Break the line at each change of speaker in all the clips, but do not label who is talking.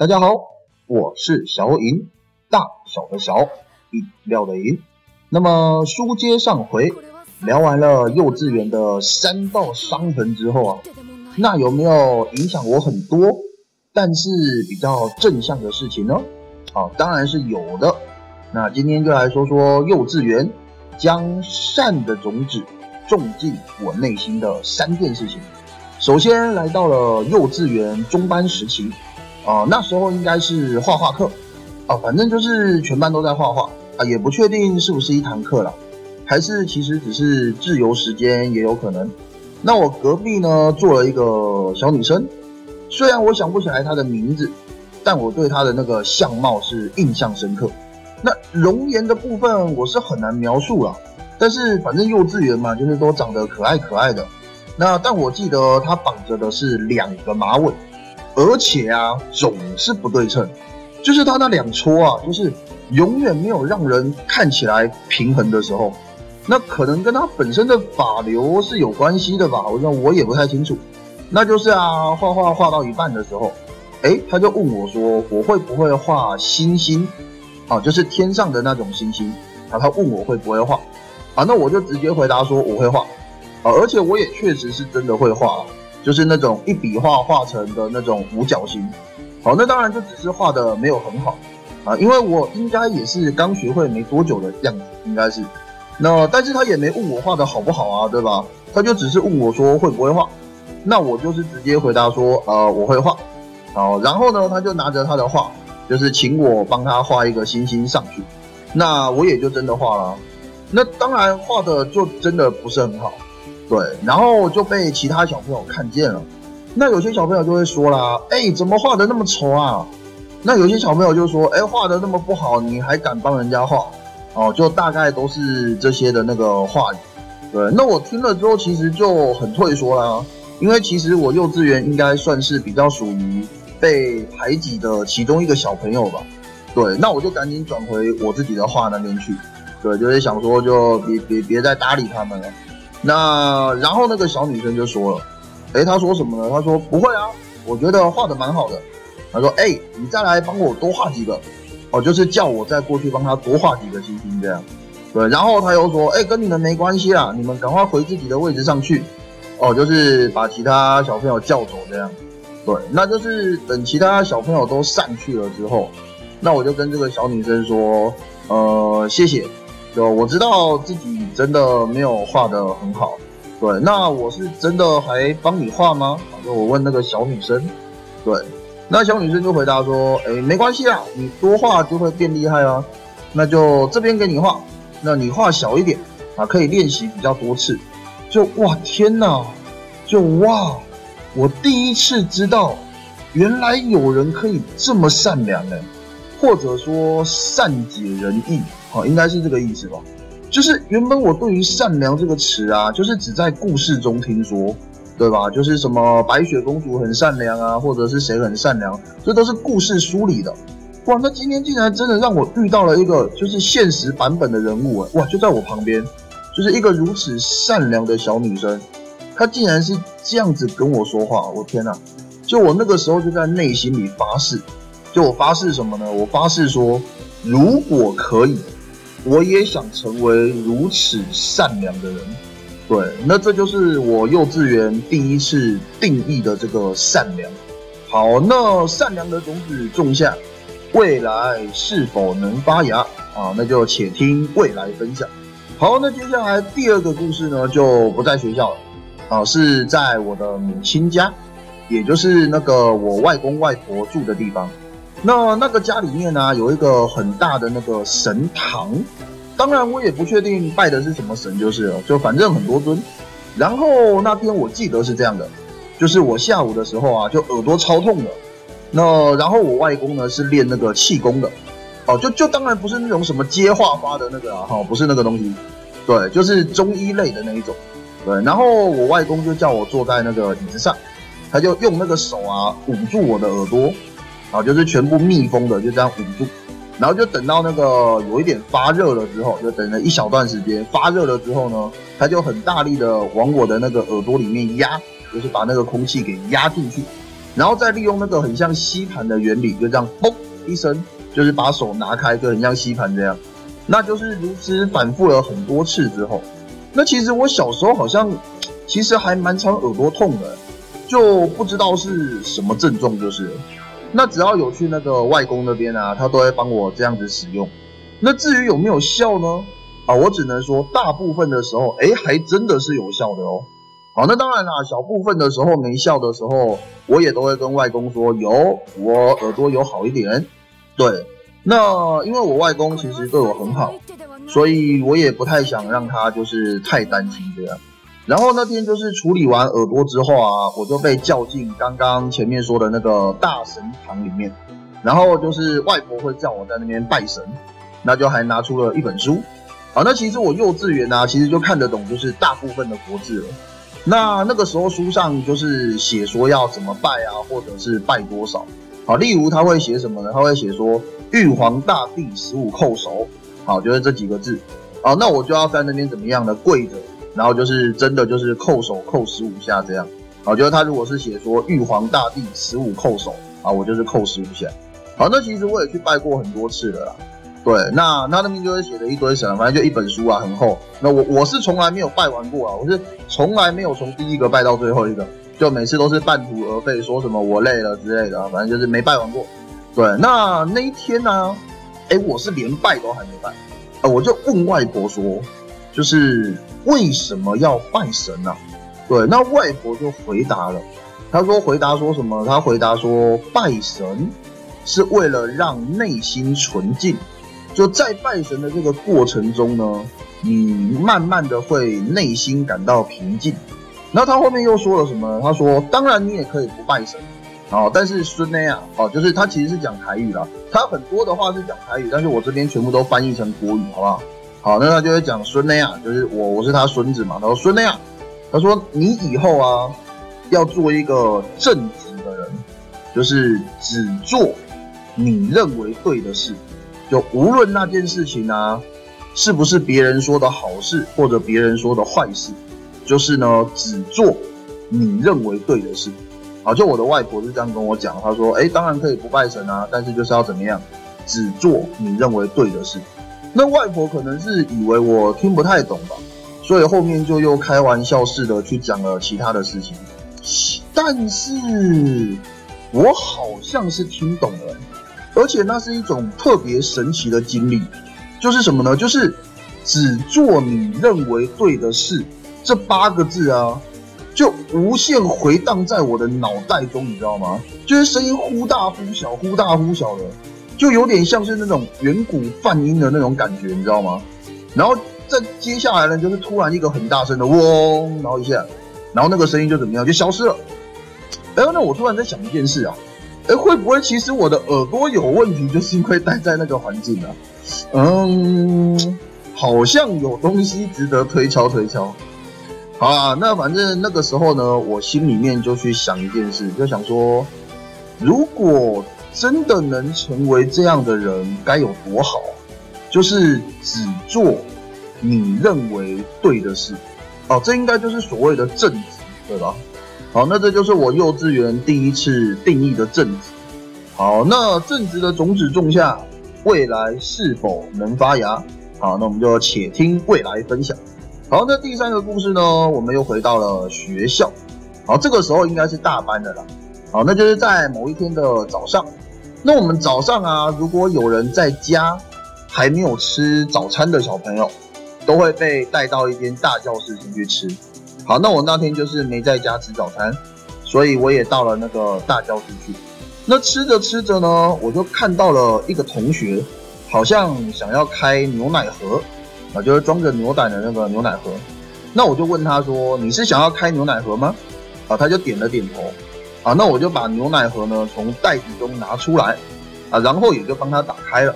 大家好，我是小颖，大小的小，饮料的饮。那么书接上回，聊完了幼稚园的三道伤痕之后啊，那有没有影响我很多，但是比较正向的事情呢？啊，当然是有的。那今天就来说说幼稚园将善的种子种进我内心的三件事情。首先来到了幼稚园中班时期。啊，那时候应该是画画课，啊，反正就是全班都在画画，啊，也不确定是不是一堂课了，还是其实只是自由时间也有可能。那我隔壁呢坐了一个小女生，虽然我想不起来她的名字，但我对她的那个相貌是印象深刻。那容颜的部分我是很难描述了，但是反正幼稚园嘛，就是都长得可爱可爱的。那但我记得她绑着的是两个马尾。而且啊，总是不对称，就是他那两撮啊，就是永远没有让人看起来平衡的时候。那可能跟他本身的法流是有关系的吧？我说我也不太清楚。那就是啊，画画画到一半的时候，哎，他就问我说：“我会不会画星星？啊，就是天上的那种星星。”啊，他问我会不会画，啊，那我就直接回答说我会画，啊，而且我也确实是真的会画。就是那种一笔画画成的那种五角星，好，那当然就只是画的没有很好。啊，因为我应该也是刚学会没多久的样子，应该是，那但是他也没问我画的好不好啊，对吧？他就只是问我说会不会画，那我就是直接回答说呃我会画，好，然后呢他就拿着他的画，就是请我帮他画一个星星上去，那我也就真的画了，那当然画的就真的不是很好。对，然后就被其他小朋友看见了。那有些小朋友就会说啦：“哎，怎么画的那么丑啊？”那有些小朋友就说：“哎，画的那么不好，你还敢帮人家画？”哦，就大概都是这些的那个话语。对，那我听了之后其实就很退缩啦，因为其实我幼稚园应该算是比较属于被排挤的其中一个小朋友吧。对，那我就赶紧转回我自己的画那边去。对，就是想说就别别别再搭理他们了。那然后那个小女生就说了，哎，她说什么呢？她说不会啊，我觉得画的蛮好的。她说，哎，你再来帮我多画几个，哦，就是叫我再过去帮她多画几个星星这样。对，然后她又说，哎，跟你们没关系啦，你们赶快回自己的位置上去。哦，就是把其他小朋友叫走这样。对，那就是等其他小朋友都散去了之后，那我就跟这个小女生说，呃，谢谢。就我知道自己真的没有画的很好，对，那我是真的还帮你画吗？就我问那个小女生，对，那小女生就回答说，哎，没关系啊，你多画就会变厉害啊，那就这边给你画，那你画小一点啊，可以练习比较多次。就哇天哪，就哇，我第一次知道，原来有人可以这么善良呢，或者说善解人意。哦，应该是这个意思吧。就是原本我对于善良这个词啊，就是只在故事中听说，对吧？就是什么白雪公主很善良啊，或者是谁很善良，这都是故事书里的。哇，那今天竟然真的让我遇到了一个就是现实版本的人物啊！哇，就在我旁边，就是一个如此善良的小女生，她竟然是这样子跟我说话，我天哪！就我那个时候就在内心里发誓，就我发誓什么呢？我发誓说，如果可以。我也想成为如此善良的人，对，那这就是我幼稚园第一次定义的这个善良。好，那善良的种子种下，未来是否能发芽啊？那就且听未来分享。好，那接下来第二个故事呢，就不在学校了，啊，是在我的母亲家，也就是那个我外公外婆住的地方。那那个家里面呢，有一个很大的那个神堂，当然我也不确定拜的是什么神，就是了，就反正很多尊。然后那天我记得是这样的，就是我下午的时候啊，就耳朵超痛的。那然后我外公呢是练那个气功的，哦，就就当然不是那种什么接话发的那个啊，哈，不是那个东西，对，就是中医类的那一种，对。然后我外公就叫我坐在那个椅子上，他就用那个手啊捂住我的耳朵。啊，就是全部密封的，就这样捂住，然后就等到那个有一点发热了之后，就等了一小段时间，发热了之后呢，他就很大力的往我的那个耳朵里面压，就是把那个空气给压进去，然后再利用那个很像吸盘的原理，就这样嘣一声，就是把手拿开，就很像吸盘这样。那就是如此反复了很多次之后，那其实我小时候好像其实还蛮常耳朵痛的，就不知道是什么症状，就是。那只要有去那个外公那边啊，他都会帮我这样子使用。那至于有没有效呢？啊，我只能说大部分的时候，哎，还真的是有效的哦。好，那当然啦，小部分的时候没效的时候，我也都会跟外公说有，我耳朵有好一点。对，那因为我外公其实对我很好，所以我也不太想让他就是太担心这样。然后那天就是处理完耳朵之后啊，我就被叫进刚刚前面说的那个大神堂里面，然后就是外婆会叫我在那边拜神，那就还拿出了一本书。好，那其实我幼稚园啊，其实就看得懂就是大部分的国字了。那那个时候书上就是写说要怎么拜啊，或者是拜多少。好，例如他会写什么呢？他会写说玉皇大帝十五叩首。好，就是这几个字。好，那我就要在那边怎么样的跪着。然后就是真的就是叩首叩十五下这样，好，就是他如果是写说玉皇大帝十五叩首啊，我就是叩十五下。好，那其实我也去拜过很多次了啦。对，那那那边就会写了一堆神，反正就一本书啊，很厚。那我我是从来没有拜完过啊，我是从来没有从第一个拜到最后一个，就每次都是半途而废，说什么我累了之类的，反正就是没拜完过。对，那那一天呢，哎，我是连拜都还没拜，啊，我就问外婆说，就是。为什么要拜神呢？对，那外婆就回答了，她说回答说什么？她回答说拜神是为了让内心纯净，就在拜神的这个过程中呢，你慢慢的会内心感到平静。然后他后面又说了什么？他说当然你也可以不拜神，哦，但是孙内啊，哦，就是他其实是讲台语啦，他很多的话是讲台语，但是我这边全部都翻译成国语，好不好？好，那他就会讲孙那亚，就是我，我是他孙子嘛。他说孙那亚，他说你以后啊，要做一个正直的人，就是只做你认为对的事，就无论那件事情啊，是不是别人说的好事或者别人说的坏事，就是呢，只做你认为对的事。好，就我的外婆是这样跟我讲，她说，哎，当然可以不拜神啊，但是就是要怎么样，只做你认为对的事。那外婆可能是以为我听不太懂吧，所以后面就又开玩笑似的去讲了其他的事情。但是，我好像是听懂了，而且那是一种特别神奇的经历，就是什么呢？就是只做你认为对的事，这八个字啊，就无限回荡在我的脑袋中，你知道吗？就是声音忽大忽小，忽大忽小的。就有点像是那种远古泛音的那种感觉，你知道吗？然后再接下来呢，就是突然一个很大声的嗡，然后一下，然后那个声音就怎么样，就消失了。哎，那我突然在想一件事啊，哎，会不会其实我的耳朵有问题，就是因为待在那个环境啊？嗯，好像有东西值得推敲推敲。好啊，那反正那个时候呢，我心里面就去想一件事，就想说，如果。真的能成为这样的人该有多好？就是只做你认为对的事，哦，这应该就是所谓的正直，对吧？好，那这就是我幼稚园第一次定义的正直。好，那正直的种子种下，未来是否能发芽？好，那我们就且听未来分享。好，那第三个故事呢，我们又回到了学校。好，这个时候应该是大班的了。好，那就是在某一天的早上。那我们早上啊，如果有人在家还没有吃早餐的小朋友，都会被带到一间大教室进去吃。好，那我那天就是没在家吃早餐，所以我也到了那个大教室去。那吃着吃着呢，我就看到了一个同学，好像想要开牛奶盒，啊，就是装着牛奶的那个牛奶盒。那我就问他说：“你是想要开牛奶盒吗？”啊，他就点了点头。啊，那我就把牛奶盒呢从袋子中拿出来，啊，然后也就帮他打开了。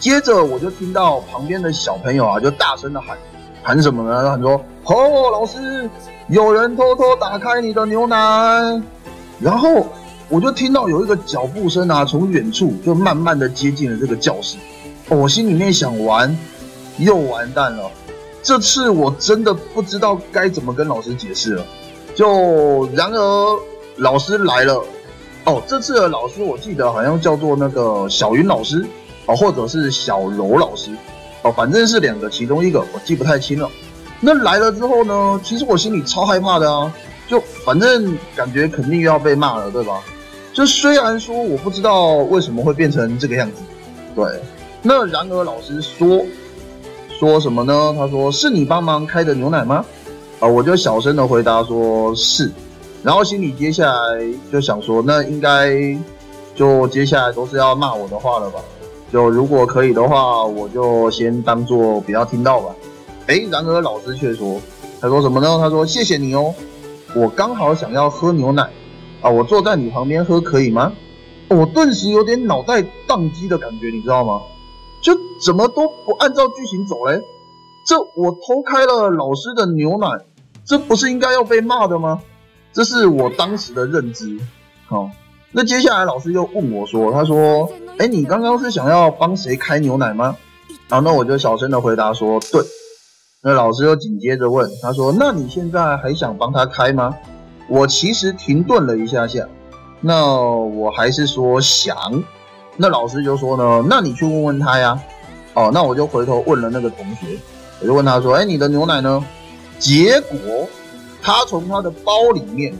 接着我就听到旁边的小朋友啊，就大声的喊，喊什么呢？喊说：“哦，老师，有人偷偷打开你的牛奶。”然后我就听到有一个脚步声啊，从远处就慢慢的接近了这个教室。我心里面想完，又完蛋了。这次我真的不知道该怎么跟老师解释了。就然而。老师来了，哦，这次的老师我记得好像叫做那个小云老师哦，或者是小柔老师哦，反正是两个其中一个，我记不太清了。那来了之后呢，其实我心里超害怕的啊，就反正感觉肯定又要被骂了，对吧？就虽然说我不知道为什么会变成这个样子，对。那然而老师说说什么呢？他说是你帮忙开的牛奶吗？啊，我就小声的回答说是。然后心里接下来就想说，那应该就接下来都是要骂我的话了吧？就如果可以的话，我就先当做不要听到吧。哎，然而老师却说，他说什么呢？他说谢谢你哦，我刚好想要喝牛奶啊，我坐在你旁边喝可以吗？我顿时有点脑袋宕机的感觉，你知道吗？就怎么都不按照剧情走嘞？这我偷开了老师的牛奶，这不是应该要被骂的吗？这是我当时的认知。好，那接下来老师又问我说：“他说，哎，你刚刚是想要帮谁开牛奶吗？”然后那我就小声的回答说：“对。”那老师又紧接着问他说：“那你现在还想帮他开吗？”我其实停顿了一下下，那我还是说想。那老师就说呢：“那你去问问他呀。”哦，那我就回头问了那个同学，我就问他说：“哎，你的牛奶呢？”结果。他从他的包里面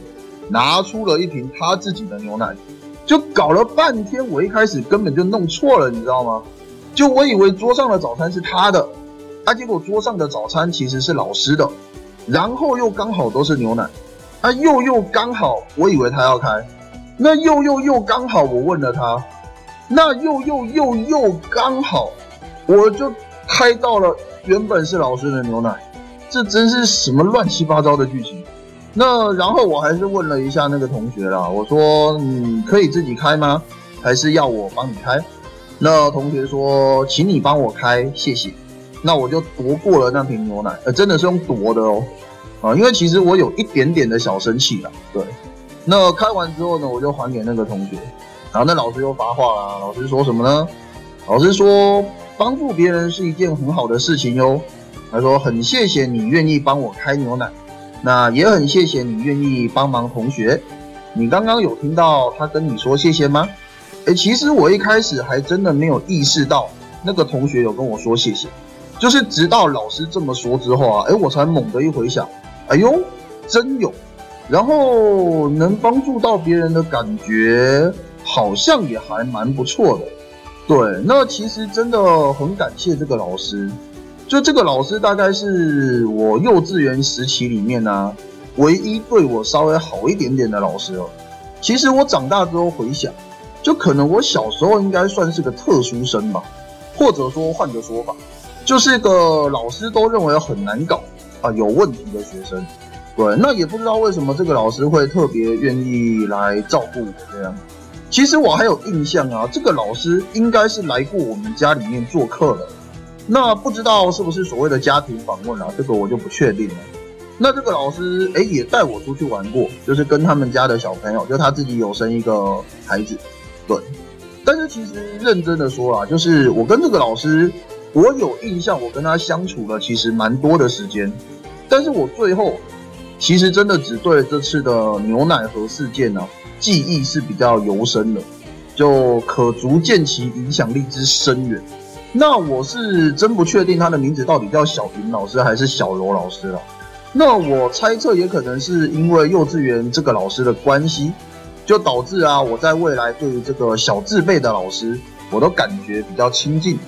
拿出了一瓶他自己的牛奶，就搞了半天。我一开始根本就弄错了，你知道吗？就我以为桌上的早餐是他的，啊，结果桌上的早餐其实是老师的，然后又刚好都是牛奶，啊，又又刚好，我以为他要开，那又又又刚好，我问了他，那又又又又刚好，我就开到了原本是老师的牛奶。这真是什么乱七八糟的剧情？那然后我还是问了一下那个同学啦，我说你可以自己开吗？还是要我帮你开？那同学说，请你帮我开，谢谢。那我就夺过了那瓶牛奶，呃，真的是用夺的哦，啊，因为其实我有一点点的小生气了，对。那开完之后呢，我就还给那个同学，然后那老师又发话了，老师说什么呢？老师说，帮助别人是一件很好的事情哟。他说：“很谢谢你愿意帮我开牛奶，那也很谢谢你愿意帮忙同学。你刚刚有听到他跟你说谢谢吗？诶，其实我一开始还真的没有意识到那个同学有跟我说谢谢，就是直到老师这么说之后啊，诶，我才猛地一回想，哎呦，真有！然后能帮助到别人的感觉，好像也还蛮不错的。对，那其实真的很感谢这个老师。”就这个老师大概是我幼稚园时期里面呢，唯一对我稍微好一点点的老师了。其实我长大之后回想，就可能我小时候应该算是个特殊生吧，或者说换个说法，就是个老师都认为很难搞啊、有问题的学生。对，那也不知道为什么这个老师会特别愿意来照顾我这样。其实我还有印象啊，这个老师应该是来过我们家里面做客的。那不知道是不是所谓的家庭访问啊？这个我就不确定了。那这个老师哎也带我出去玩过，就是跟他们家的小朋友，就他自己有生一个孩子，对。但是其实认真的说啊，就是我跟这个老师，我有印象，我跟他相处了其实蛮多的时间。但是我最后其实真的只对这次的牛奶盒事件呢记忆是比较尤深的，就可足见其影响力之深远。那我是真不确定他的名字到底叫小平老师还是小柔老师了。那我猜测也可能是因为幼稚园这个老师的关系，就导致啊我在未来对于这个小字辈的老师，我都感觉比较亲近，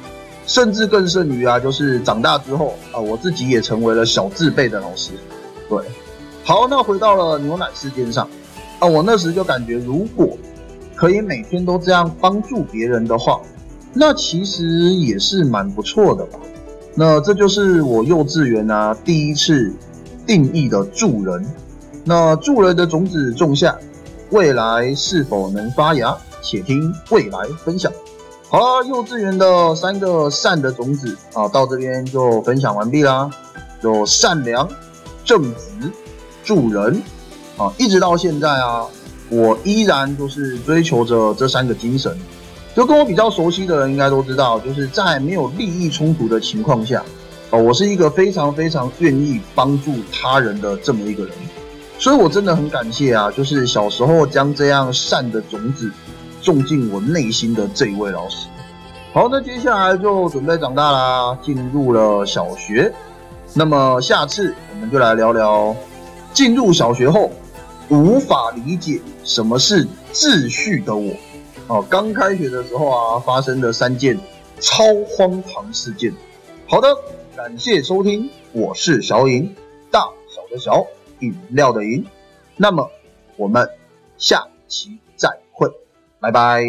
甚至更甚于啊，就是长大之后啊，我自己也成为了小字辈的老师。对，好，那回到了牛奶事件上啊，我那时就感觉，如果可以每天都这样帮助别人的话。那其实也是蛮不错的吧？那这就是我幼稚园啊第一次定义的助人。那助人的种子种下，未来是否能发芽？且听未来分享。好了，幼稚园的三个善的种子啊，到这边就分享完毕啦。有善良、正直、助人啊，一直到现在啊，我依然都是追求着这三个精神。就跟我比较熟悉的人应该都知道，就是在没有利益冲突的情况下，哦，我是一个非常非常愿意帮助他人的这么一个人。所以我真的很感谢啊，就是小时候将这样善的种子种进我内心的这一位老师。好，那接下来就准备长大啦，进入了小学。那么下次我们就来聊聊进入小学后无法理解什么是秩序的我。哦，刚开学的时候啊，发生了三件超荒唐事件。好的，感谢收听，我是小颖，大小的小。饮料的饮，那么我们下期再会，拜拜。